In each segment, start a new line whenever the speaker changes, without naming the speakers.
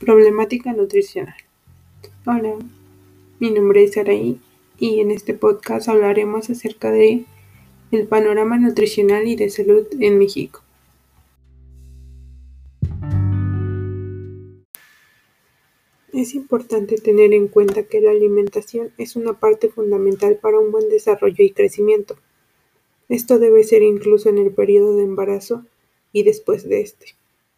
Problemática nutricional. Hola, mi nombre es Araí y en este podcast hablaremos acerca de el panorama nutricional y de salud en México. Es importante tener en cuenta que la alimentación es una parte fundamental para un buen desarrollo y crecimiento. Esto debe ser incluso en el periodo de embarazo y después de este.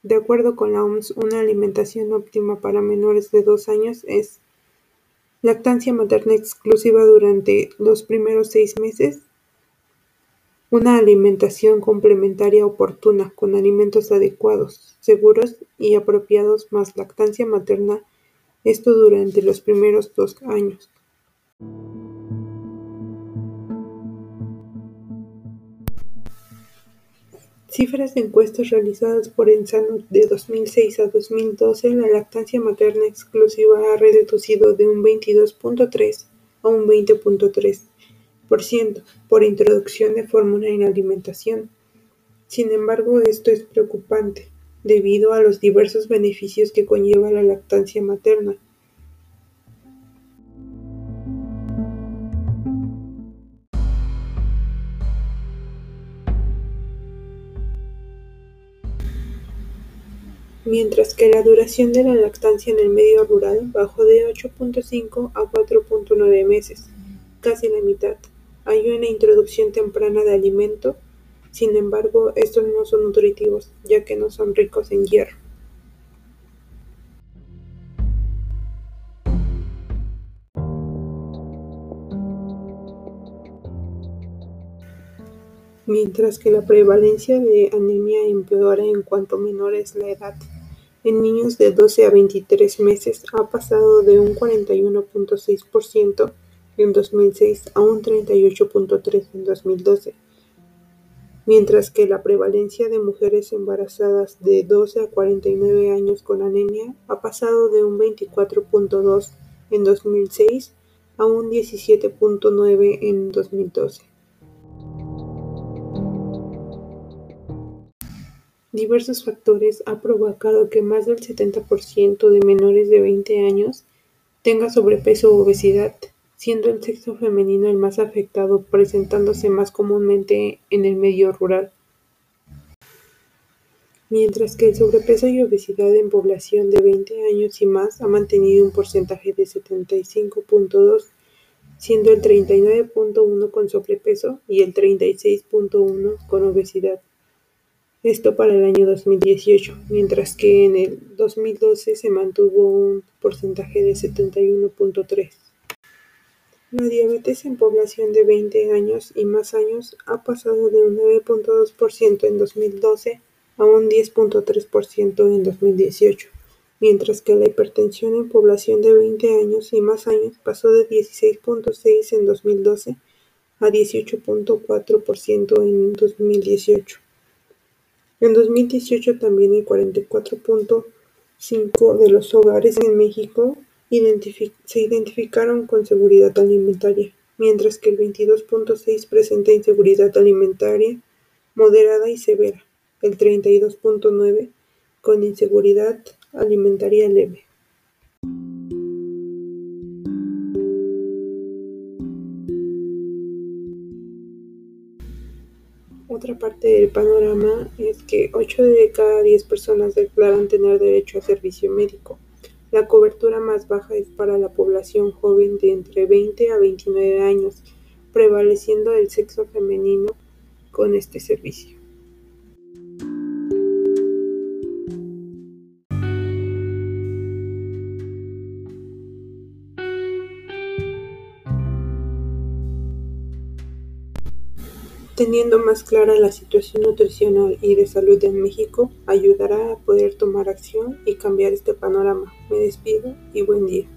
De acuerdo con la OMS, una alimentación óptima para menores de dos años es lactancia materna exclusiva durante los primeros seis meses, una alimentación complementaria oportuna con alimentos adecuados, seguros y apropiados más lactancia materna, esto durante los primeros dos años. Cifras de encuestas realizadas por Ensano de 2006 a 2012, la lactancia materna exclusiva ha reducido de un 22.3 a un 20.3% por introducción de fórmula en alimentación. Sin embargo, esto es preocupante, debido a los diversos beneficios que conlleva la lactancia materna mientras que la duración de la lactancia en el medio rural bajó de 8.5 a 4.9 meses, casi la mitad. Hay una introducción temprana de alimento, sin embargo, estos no son nutritivos, ya que no son ricos en hierro. mientras que la prevalencia de anemia empeora en cuanto menor es la edad en niños de 12 a 23 meses ha pasado de un 41.6% en 2006 a un 38.3% en 2012, mientras que la prevalencia de mujeres embarazadas de 12 a 49 años con anemia ha pasado de un 24.2% en 2006 a un 17.9% en 2012. Diversos factores ha provocado que más del 70% de menores de 20 años tenga sobrepeso u obesidad, siendo el sexo femenino el más afectado, presentándose más comúnmente en el medio rural. Mientras que el sobrepeso y obesidad en población de 20 años y más ha mantenido un porcentaje de 75.2, siendo el 39.1 con sobrepeso y el 36.1 con obesidad esto para el año 2018, mientras que en el 2012 se mantuvo un porcentaje de 71.3. La diabetes en población de 20 años y más años ha pasado de un 9.2% en 2012 a un 10.3% en 2018, mientras que la hipertensión en población de 20 años y más años pasó de 16.6 en 2012 a 18.4% en 2018. En 2018 también el 44.5 de los hogares en México se identificaron con seguridad alimentaria, mientras que el 22.6 presenta inseguridad alimentaria moderada y severa, el 32.9 con inseguridad alimentaria leve. Otra parte del panorama es que 8 de cada 10 personas declaran tener derecho a servicio médico. La cobertura más baja es para la población joven de entre 20 a 29 años, prevaleciendo el sexo femenino con este servicio. Teniendo más clara la situación nutricional y de salud en México, ayudará a poder tomar acción y cambiar este panorama. Me despido y buen día.